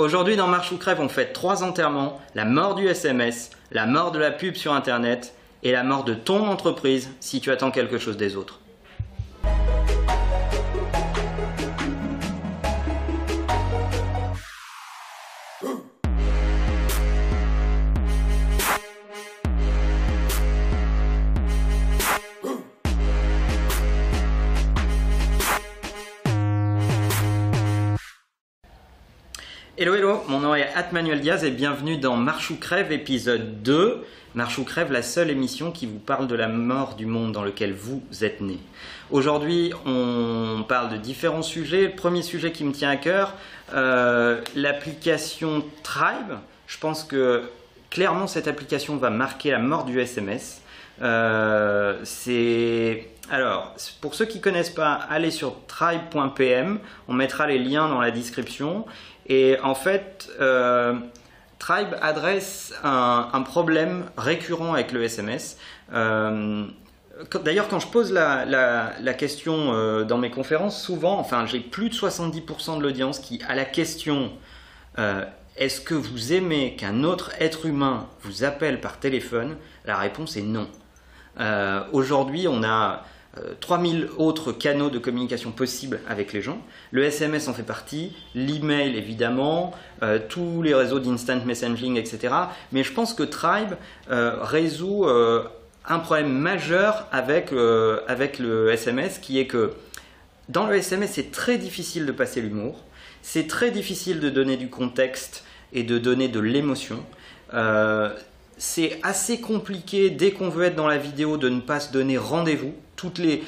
Aujourd'hui dans Marche ou Crève, on fait trois enterrements, la mort du SMS, la mort de la pub sur Internet et la mort de ton entreprise si tu attends quelque chose des autres. Nom est Atmanuel Diaz et bienvenue dans Marche ou Crève épisode 2. Marche ou Crève, la seule émission qui vous parle de la mort du monde dans lequel vous êtes né. Aujourd'hui, on parle de différents sujets. Premier sujet qui me tient à cœur, euh, l'application Tribe. Je pense que clairement cette application va marquer la mort du SMS. Euh, c'est alors, pour ceux qui ne connaissent pas, allez sur tribe.pm, on mettra les liens dans la description. Et en fait, euh, Tribe adresse un, problème récurrent avec le SMS. Euh, d'ailleurs, quand je pose la, question euh, dans mes conférences, souvent, enfin, j'ai plus de 70% de l'audience qui, à la question est-ce que vous aimez qu'un autre être humain vous appelle par téléphone? La réponse est non. Aujourd'hui, on a 3000 euh, autres canaux de communication possibles avec les gens. Le SMS en fait partie, l'email évidemment, euh, tous les réseaux d'instant messaging, etc. Mais je pense que Tribe euh, résout un problème majeur avec, avec le SMS qui est que dans le SMS c'est très difficile de passer l'humour, c'est très difficile de donner du contexte et de donner de l'émotion c'est assez compliqué dès qu'on veut être dans la vidéo de ne pas se donner rendez-vous. Toutes les,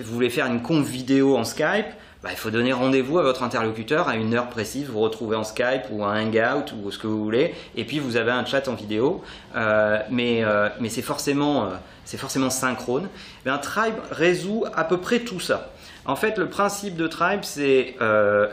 vous voulez faire une conf vidéo en Skype, bah, il faut donner rendez-vous à votre interlocuteur à une heure précise, vous retrouvez en Skype ou un Hangout ou ce que vous voulez, et puis vous avez un chat en vidéo, euh, mais, euh, mais c'est forcément, euh, forcément synchrone. un Tribe résout à peu près tout ça. En fait, le principe de Tribe, c'est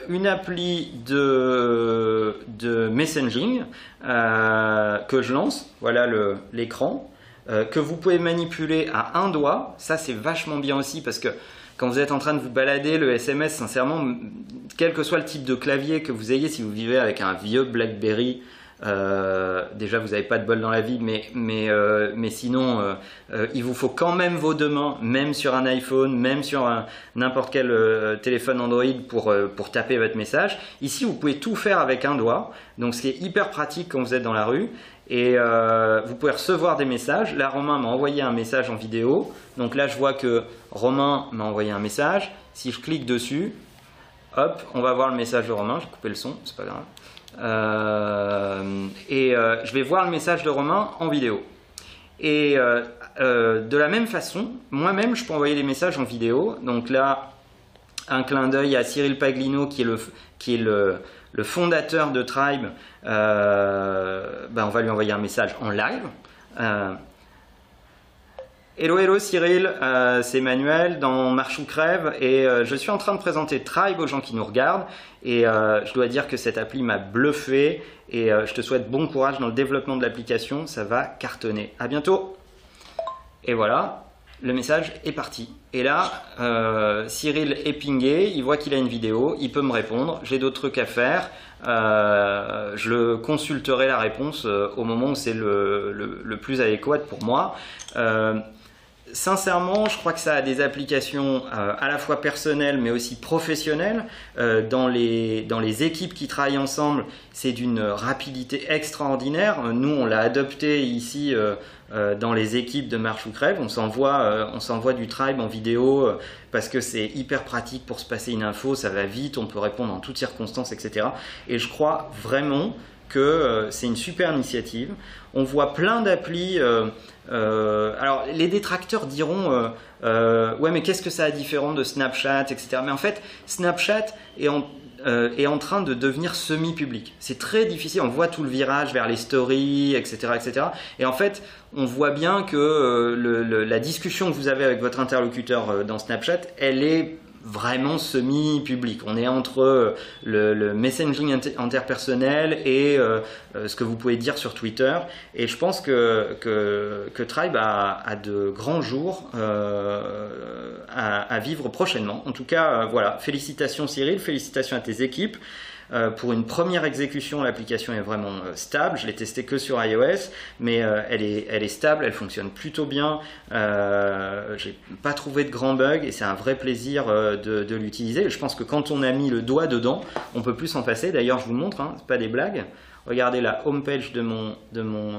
une appli de, de messaging que je lance. Voilà l'écran. Euh, que vous pouvez manipuler à un doigt. Ça, c'est vachement bien aussi parce que quand vous êtes en train de vous balader, le SMS, sincèrement, quel que soit le type de clavier que vous ayez, si vous vivez avec un vieux BlackBerry euh, déjà, vous n'avez pas de bol dans la vie, mais, euh, sinon, il vous faut quand même vos deux mains, même sur un iPhone, même sur n'importe quel téléphone Android pour, pour taper votre message. Ici, vous pouvez tout faire avec un doigt, donc ce qui est hyper pratique quand vous êtes dans la rue. Et vous pouvez recevoir des messages. Là, Romain m'a envoyé un message en vidéo. Donc là, je vois que Romain m'a envoyé un message. Si je clique dessus, hop, on va voir le message de Romain. J'ai coupé le son, c'est pas grave. Euh, et euh, je vais voir le message de Romain en vidéo. Et euh, de la même façon, moi-même, je peux envoyer des messages en vidéo. Donc là, un clin d'œil à Cyril Paglino, qui est le, qui est le, fondateur de Tribe. ben on va lui envoyer un message en live. Hello, hello Cyril, euh, c'est Emmanuel dans Marche Crève. Et euh, je suis en train de présenter Tribe aux gens qui nous regardent. Et euh, je dois dire que cette appli m'a bluffé. Et je te souhaite bon courage dans le développement de l'application, ça va cartonner. À bientôt. Et voilà, le message est parti. Et là, Cyril est pingé, il voit qu'il a une vidéo, il peut me répondre, j'ai d'autres trucs à faire, je consulterai la réponse au moment où c'est le, le, plus adéquat pour moi sincèrement, je crois que ça a des applications euh, à la fois personnelles mais aussi professionnelles. Euh, dans, les, dans les équipes qui travaillent ensemble, c'est d'une rapidité extraordinaire. Nous, on l'a adopté ici euh, dans les équipes de Marche ou Crève. On s'envoie, on s'envoie du tribe en vidéo parce que c'est hyper pratique pour se passer une info, ça va vite, on peut répondre en toutes circonstances, etc. Et je crois vraiment que c'est une super initiative. On voit plein d'applis euh, alors, les détracteurs diront euh, euh, Ouais, mais qu'est-ce que ça a différent de Snapchat, etc. Mais en fait, Snapchat est en, est en train de devenir semi-public. C'est très difficile, on voit tout le virage vers les stories, etc. etc. Et en fait, on voit bien que la discussion que vous avez avec votre interlocuteur dans Snapchat, elle est vraiment semi-public. On est entre euh, le, messaging interpersonnel et euh, euh, ce que vous pouvez dire sur Twitter. Et je pense que, que, Tribe a, de grands jours à, vivre prochainement. En tout cas, voilà, félicitations Cyril, félicitations à tes équipes. Euh, pour une première exécution, l'application est vraiment euh, stable. Je l'ai testé que sur iOS, mais elle, est, elle est stable, elle fonctionne plutôt bien. J'ai pas trouvé de grands bugs et c'est un vrai plaisir de, l'utiliser. Je pense que quand on a mis le doigt dedans, on peut plus s'en passer. D'ailleurs, je vous montre, hein, c'est pas des blagues. Regardez la homepage de mon, de mon,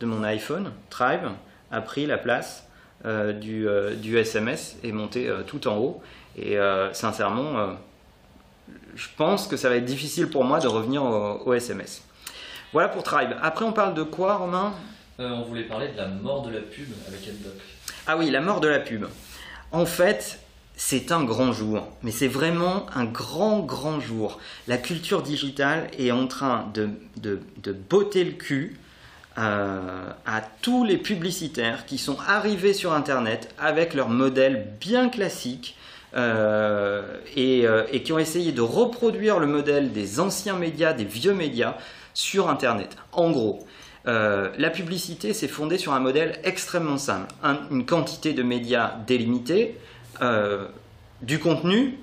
de mon iPhone, Tribe, a pris la place du, du, SMS et monté tout en haut. Et sincèrement, je pense que ça va être difficile pour moi de revenir au, SMS. Voilà pour Tribe. Après, on parle de quoi, Romain? Euh, On voulait parler de la mort de la pub avec AdBlock. Ah oui, la mort de la pub. En fait, c'est un grand jour, mais c'est vraiment un grand, grand jour. La culture digitale est en train de, de, botter le cul euh, à tous les publicitaires qui sont arrivés sur Internet avec leur modèle bien classique euh, euh, et, qui ont essayé de reproduire le modèle des anciens médias, des vieux médias, sur Internet. En gros, euh, la publicité s'est fondée sur un modèle extrêmement simple. une quantité de médias délimitée, du contenu.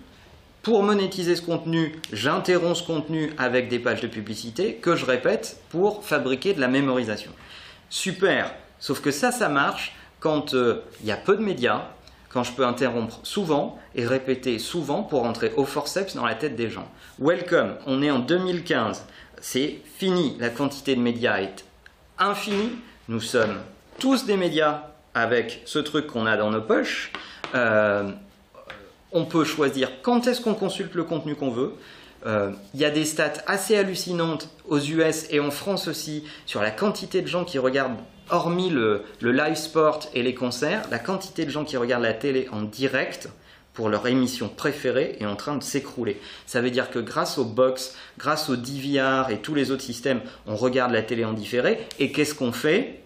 Pour monétiser ce contenu, j'interromps ce contenu avec des pages de publicité que je répète pour fabriquer de la mémorisation. Super, sauf que ça, ça marche quand il y a peu de médias, quand je peux interrompre souvent et répéter souvent pour rentrer au forceps dans la tête des gens. Welcome, on est en 2015, c'est fini, la quantité de médias est infinie, nous sommes tous des médias avec ce truc qu'on a dans nos poches. Euh, on peut choisir quand est-ce qu'on consulte le contenu qu'on veut. Euh, il y a des stats assez hallucinantes aux US et en France aussi sur la quantité de gens qui regardent hormis le, live sport et les concerts, la quantité de gens qui regardent la télé en direct pour leur émission préférée est en train de s'écrouler. Ça veut dire que grâce au box, grâce au DVR et tous les autres systèmes, on regarde la télé en différé. Et qu'est-ce qu'on fait?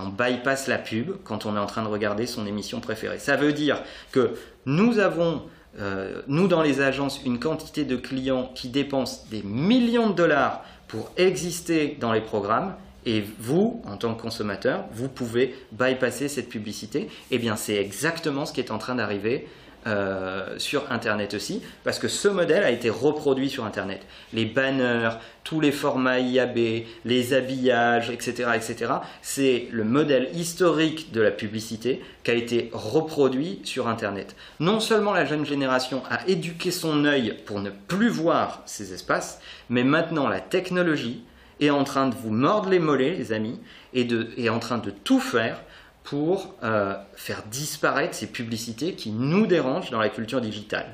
On bypass la pub quand on est en train de regarder son émission préférée. Ça veut dire que nous avons, euh, nous dans les agences, une quantité de clients qui dépensent des millions de dollars pour exister dans les programmes et vous, en tant que consommateur, vous pouvez bypasser cette publicité. Eh bien, c'est exactement ce qui est en train d'arriver euh, sur Internet aussi, parce que ce modèle a été reproduit sur Internet. Les banners, tous les formats IAB, les habillages, etc., etc. C'est le modèle historique de la publicité qui a été reproduit sur Internet. Non seulement la jeune génération a éduqué son œil pour ne plus voir ces espaces, mais maintenant la technologie est en train de vous mordre les mollets, les amis, et de, est en train de tout faire pour euh, faire disparaître ces publicités qui nous dérangent dans la culture digitale.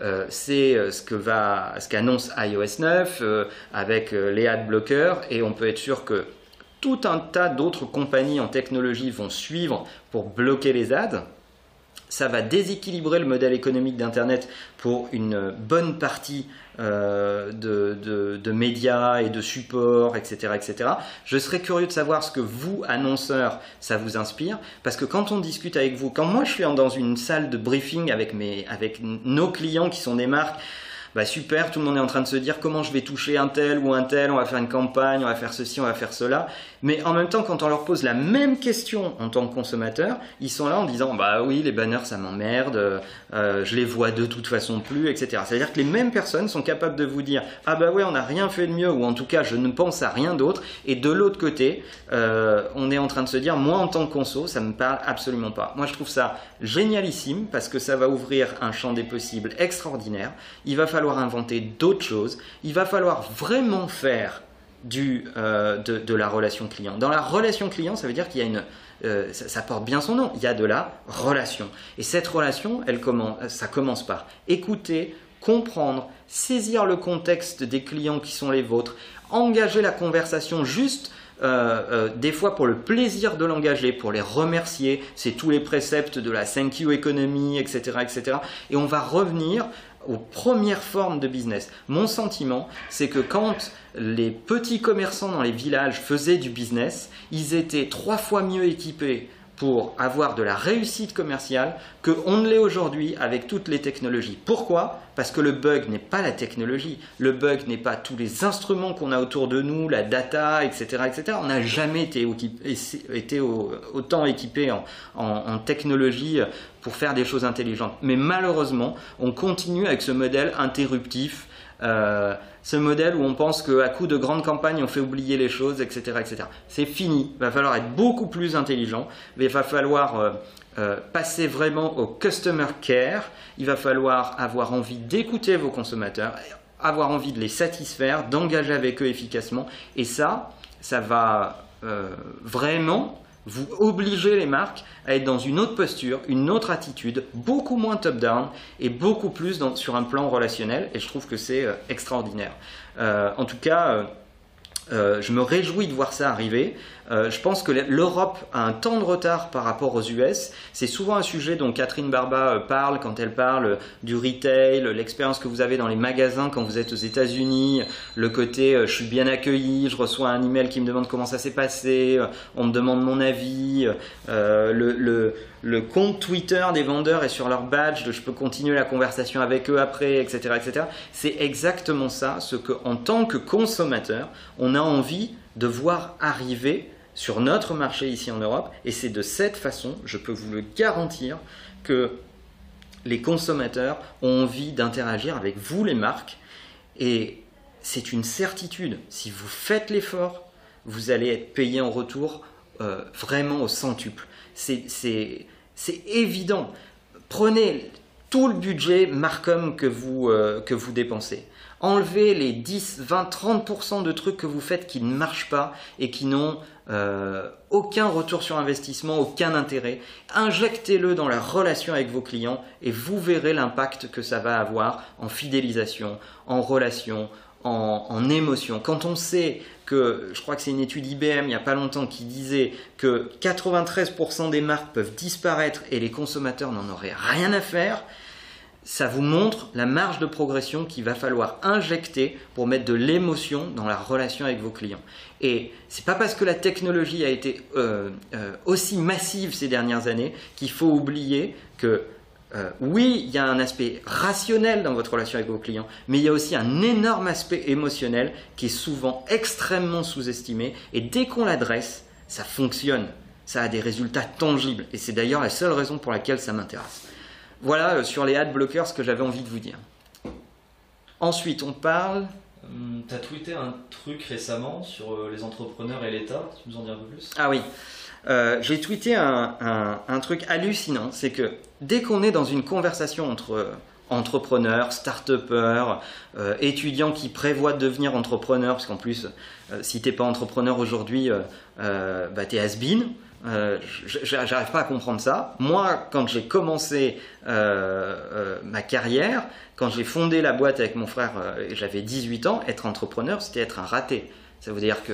Euh, c'est euh, ce ce qu'annonce iOS 9 avec les ad blockers, et on peut être sûr que tout un tas d'autres compagnies en technologie vont suivre pour bloquer les ads ça va déséquilibrer le modèle économique d'Internet pour une bonne partie euh, de, médias et de supports, etc., etc. Je serais curieux de savoir ce que vous, annonceurs, ça vous inspire, parce que quand on discute avec vous, quand moi je suis dans une salle de briefing avec, mes, avec nos clients qui sont des marques, bah super, tout le monde est en train de se dire comment je vais toucher un tel ou un tel, on va faire une campagne, on va faire ceci, on va faire cela. Mais en même temps, quand on leur pose la même question en tant que consommateur, ils sont là en disant bah oui, les banners ça m'emmerde, euh, je les vois de toute façon plus, etc. C'est-à-dire que les mêmes personnes sont capables de vous dire ah bah ouais, on n'a rien fait de mieux, ou en tout cas je ne pense à rien d'autre. Et de l'autre côté, euh, on est en train de se dire moi en tant que conso, ça me parle absolument pas. Moi je trouve ça génialissime parce que ça va ouvrir un champ des possibles extraordinaire. Il va falloir inventer d'autres choses, il va falloir vraiment faire du, euh, de, la relation client. Dans la relation client, ça veut dire qu'il y a une... Euh, ça, porte bien son nom, il y a de la relation. Et cette relation, elle commence, ça commence par écouter, comprendre, saisir le contexte des clients qui sont les vôtres, engager la conversation juste euh, des fois pour le plaisir de l'engager, pour les remercier, c'est tous les préceptes de la thank you economy, etc., etc. Et on va revenir aux premières formes de business. Mon sentiment, c'est que quand les petits commerçants dans les villages faisaient du business, ils étaient trois fois mieux équipés pour avoir de la réussite commerciale qu'on ne l'est aujourd'hui avec toutes les technologies. Pourquoi? Parce que le bug n'est pas la technologie, le bug n'est pas tous les instruments qu'on a autour de nous, la data, etc. etc. On n'a jamais été, autant équipé en, en, technologie pour faire des choses intelligentes. Mais malheureusement, on continue avec ce modèle interruptif Euh, ce modèle où on pense qu'à coup de grandes campagnes, on fait oublier les choses, etc. etc. C'est fini. Il va falloir être beaucoup plus intelligent. Il va falloir euh, euh, passer vraiment au customer care. Il va falloir avoir envie d'écouter vos consommateurs, avoir envie de les satisfaire, d'engager avec eux efficacement. Et ça, ça va vraiment vous obligez les marques à être dans une autre posture, une autre attitude, beaucoup moins top-down et beaucoup plus sur un plan relationnel. Et je trouve que c'est euh, extraordinaire. Euh, en tout cas, euh, je me réjouis de voir ça arriver. Euh, je pense que l'Europe a un temps de retard par rapport aux US. C'est souvent un sujet dont Catherine Barba euh, parle quand elle parle du retail, l'expérience que vous avez dans les magasins quand vous êtes aux États-Unis, le côté je suis bien accueilli, je reçois un email qui me demande comment ça s'est passé, on me demande mon avis, le, compte Twitter des vendeurs est sur leur badge, je peux continuer la conversation avec eux après, etc. etc. C'est exactement ça, ce que en tant que consommateur, on a envie de voir arriver sur notre marché ici en Europe. Et c'est de cette façon, je peux vous le garantir, que les consommateurs ont envie d'interagir avec vous, les marques. Et c'est une certitude. Si vous faites l'effort, vous allez être payé en retour euh, vraiment au centuple. C'est évident. Prenez tout le budget Marcom que vous, euh, que vous dépensez. Enlevez les 10, 20, 30% de trucs que vous faites qui ne marchent pas et qui n'ont euh, aucun retour sur investissement, aucun intérêt. Injectez-le dans la relation avec vos clients et vous verrez l'impact que ça va avoir en fidélisation, en relation, en, en, émotion. Quand on sait que, je crois que c'est une étude IBM il n'y a pas longtemps qui disait que 93% des marques peuvent disparaître et les consommateurs n'en auraient rien à faire, ça vous montre la marge de progression qu'il va falloir injecter pour mettre de l'émotion dans la relation avec vos clients. Et c'est pas parce que la technologie a été euh, euh, aussi massive ces dernières années qu'il faut oublier que euh, oui, il y a un aspect rationnel dans votre relation avec vos clients, mais il y a aussi un énorme aspect émotionnel qui est souvent extrêmement sous-estimé. Et dès qu'on l'adresse, ça fonctionne, ça a des résultats tangibles. Et c'est d'ailleurs la seule raison pour laquelle ça m'intéresse. Voilà euh, sur les ad blockers ce que j'avais envie de vous dire. Ensuite, on parle. Hum, tu as tweeté un truc récemment sur euh, les entrepreneurs et l'État. Tu nous en dis un peu plus? Ah oui. Euh, j'ai tweeté un, truc hallucinant. C'est que dès qu'on est dans une conversation entre entrepreneurs, start-upers, étudiants qui prévoient de devenir entrepreneurs, parce qu'en plus, si t'es pas entrepreneur aujourd'hui, bah, t'es has-been. Euh, j'arrive pas à comprendre ça. Moi, quand j'ai commencé euh, euh, ma carrière, quand j'ai fondé la boîte avec mon frère, j'avais 18 ans, être entrepreneur, c'était être un raté. Ça veut dire que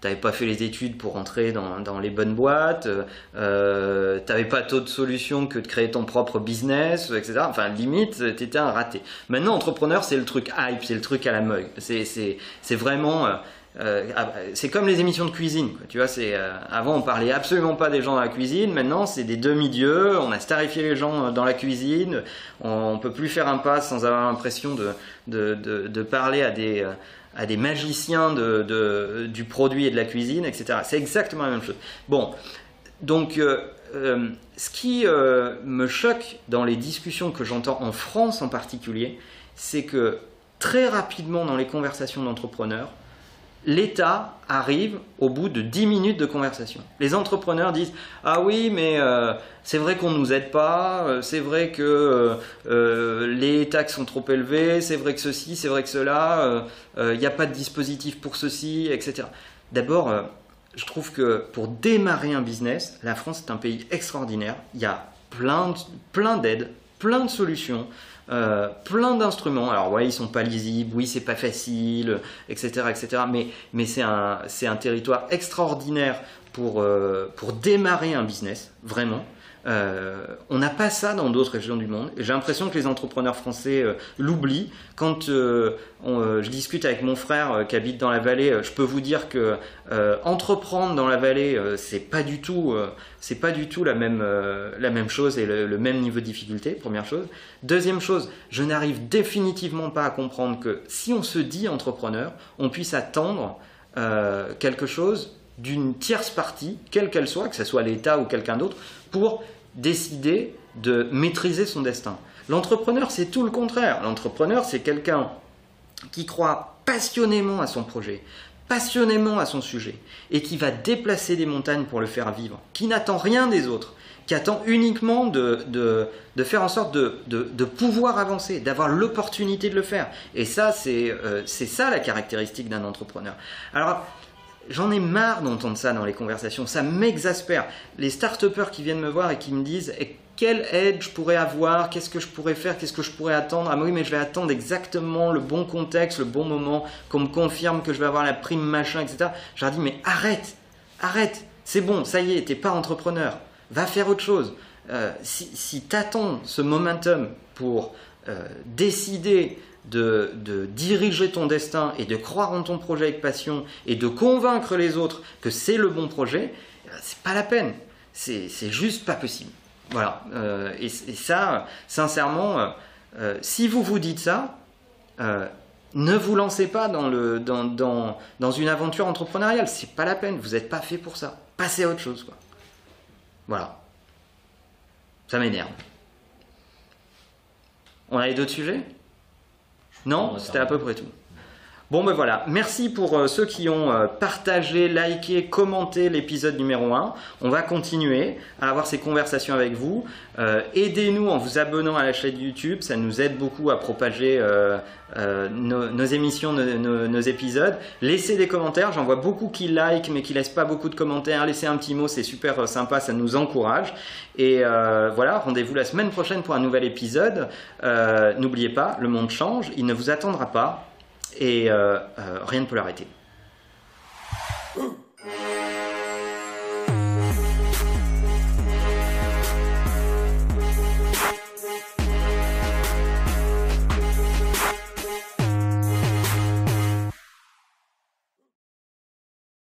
tu n'avais pas fait les études pour entrer dans, les bonnes boîtes, tu n'avais pas d'autre solution que de créer ton propre business, etc. Enfin, limite, tu étais un raté. Maintenant, entrepreneur, c'est le truc hype, c'est le truc à la mode. C'est vraiment euh, ah, c'est comme les émissions de cuisine, tu vois. C'est euh, avant on parlait absolument pas des gens dans la cuisine. Maintenant c'est des demi-dieux. On a starifié les gens euh, dans la cuisine. On, ne peut plus faire un pas sans avoir l'impression de, parler à des magiciens du produit et de la cuisine, etc. C'est exactement la même chose. Bon, donc ce qui me choque dans les discussions que j'entends en France en particulier, c'est que très rapidement dans les conversations d'entrepreneurs, l'État arrive au bout de 10 minutes de conversation. Les entrepreneurs disent Ah oui, mais euh, c'est vrai qu'on ne nous aide pas, euh, c'est vrai que euh, les taxes sont trop élevées, c'est vrai que ceci, c'est vrai que cela, il n'y a pas de dispositif pour ceci, etc. D'abord, je trouve que pour démarrer un business, la France est un pays extraordinaire. Il y a plein, plein d'aides, plein de solutions. Euh, plein d'instruments. Alors ouais, ils sont pas lisibles, oui, c'est pas facile, etc., etc. Mais, c'est un, territoire extraordinaire pour, euh, pour démarrer un business, vraiment. Euh, on n'a pas ça dans d'autres régions du monde. J'ai l'impression que les entrepreneurs français euh, l'oublient. Quand euh, je discute avec mon frère qui habite dans la vallée, je peux vous dire que entreprendre dans la vallée, c'est pas du tout, c'est pas du tout la même, la même chose et le, même niveau de difficulté. Première chose. Deuxième chose, je n'arrive définitivement pas à comprendre que si on se dit entrepreneur, on puisse attendre quelque chose d'une tierce partie, quelle qu'elle soit, que ce soit l'État ou quelqu'un d'autre, pour décider de maîtriser son destin. L'entrepreneur, c'est tout le contraire. L'entrepreneur, c'est quelqu'un qui croit passionnément à son projet, passionnément à son sujet, et qui va déplacer des montagnes pour le faire vivre, qui n'attend rien des autres, qui attend uniquement de, de, faire en sorte de, de pouvoir avancer, d'avoir l'opportunité de le faire. Et ça, c'est euh, ça la caractéristique d'un entrepreneur. Alors, J'en ai marre d'entendre ça dans les conversations, ça m'exaspère. Les start qui viennent me voir et qui me disent eh, quelle aide je pourrais avoir, qu'est-ce que je pourrais faire, qu'est-ce que je pourrais attendre? Ah oui, mais je vais attendre exactement le bon contexte, le bon moment, qu'on me confirme que je vais avoir la prime machin, etc. Je leur dis mais arrête, arrête, c'est bon, ça y est, t'es pas entrepreneur va faire autre chose. Euh, si, si tu attends ce momentum pour euh, décider de, diriger ton destin et de croire en ton projet avec passion et de convaincre les autres que c'est le bon projet, eh ben, c'est pas la peine. C'est juste pas possible. Voilà. Euh, et, ça, sincèrement, si vous vous dites ça, ne vous lancez pas dans, le, dans, dans, dans une aventure entrepreneuriale. C'est pas la peine. Vous n'êtes pas fait pour ça. Passez à autre chose. Quoi. Voilà. Ça m'énerve. On a les d'autres sujets? Non C'était à peu près tout. Bon ben voilà, merci pour euh, ceux qui ont euh, partagé, liké, commenté l'épisode numéro 1. On va continuer à avoir ces conversations avec vous. Euh, aidez-nous en vous abonnant à la chaîne YouTube, ça nous aide beaucoup à propager nos, émissions, nos, épisodes. Laissez des commentaires, j'en vois beaucoup qui like mais qui laissent pas beaucoup de commentaires. Laissez un petit mot, c'est super sympa, ça nous encourage. Et voilà, rendez-vous la semaine prochaine pour un nouvel épisode. N'oubliez pas, le monde change, il ne vous attendra pas et euh, euh, rien ne peut l'arrêter.